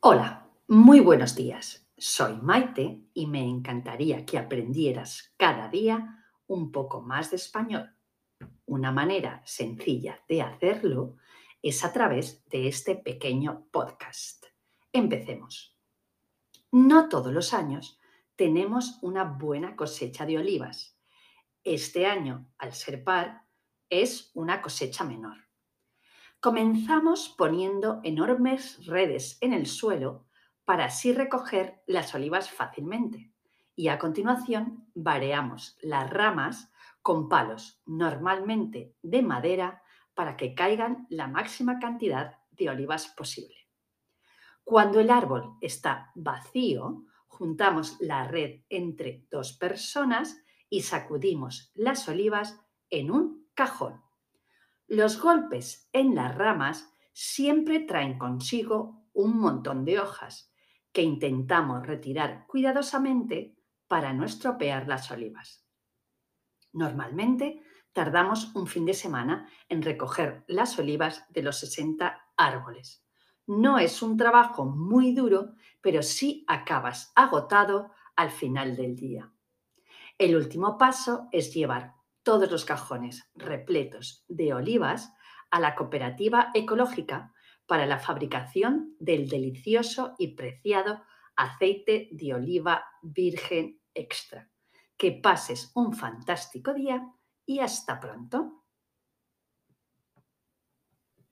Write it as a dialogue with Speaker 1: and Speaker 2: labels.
Speaker 1: Hola, muy buenos días. Soy Maite y me encantaría que aprendieras cada día un poco más de español. Una manera sencilla de hacerlo es a través de este pequeño podcast. Empecemos. No todos los años tenemos una buena cosecha de olivas. Este año, al ser par, es una cosecha menor. Comenzamos poniendo enormes redes en el suelo para así recoger las olivas fácilmente. Y a continuación vareamos las ramas con palos, normalmente de madera, para que caigan la máxima cantidad de olivas posible. Cuando el árbol está vacío, juntamos la red entre dos personas y sacudimos las olivas en un cajón. Los golpes en las ramas siempre traen consigo un montón de hojas que intentamos retirar cuidadosamente para no estropear las olivas. Normalmente tardamos un fin de semana en recoger las olivas de los 60 árboles. No es un trabajo muy duro, pero sí acabas agotado al final del día. El último paso es llevar todos los cajones repletos de olivas a la cooperativa ecológica para la fabricación del delicioso y preciado aceite de oliva virgen extra. Que pases un fantástico día y hasta pronto.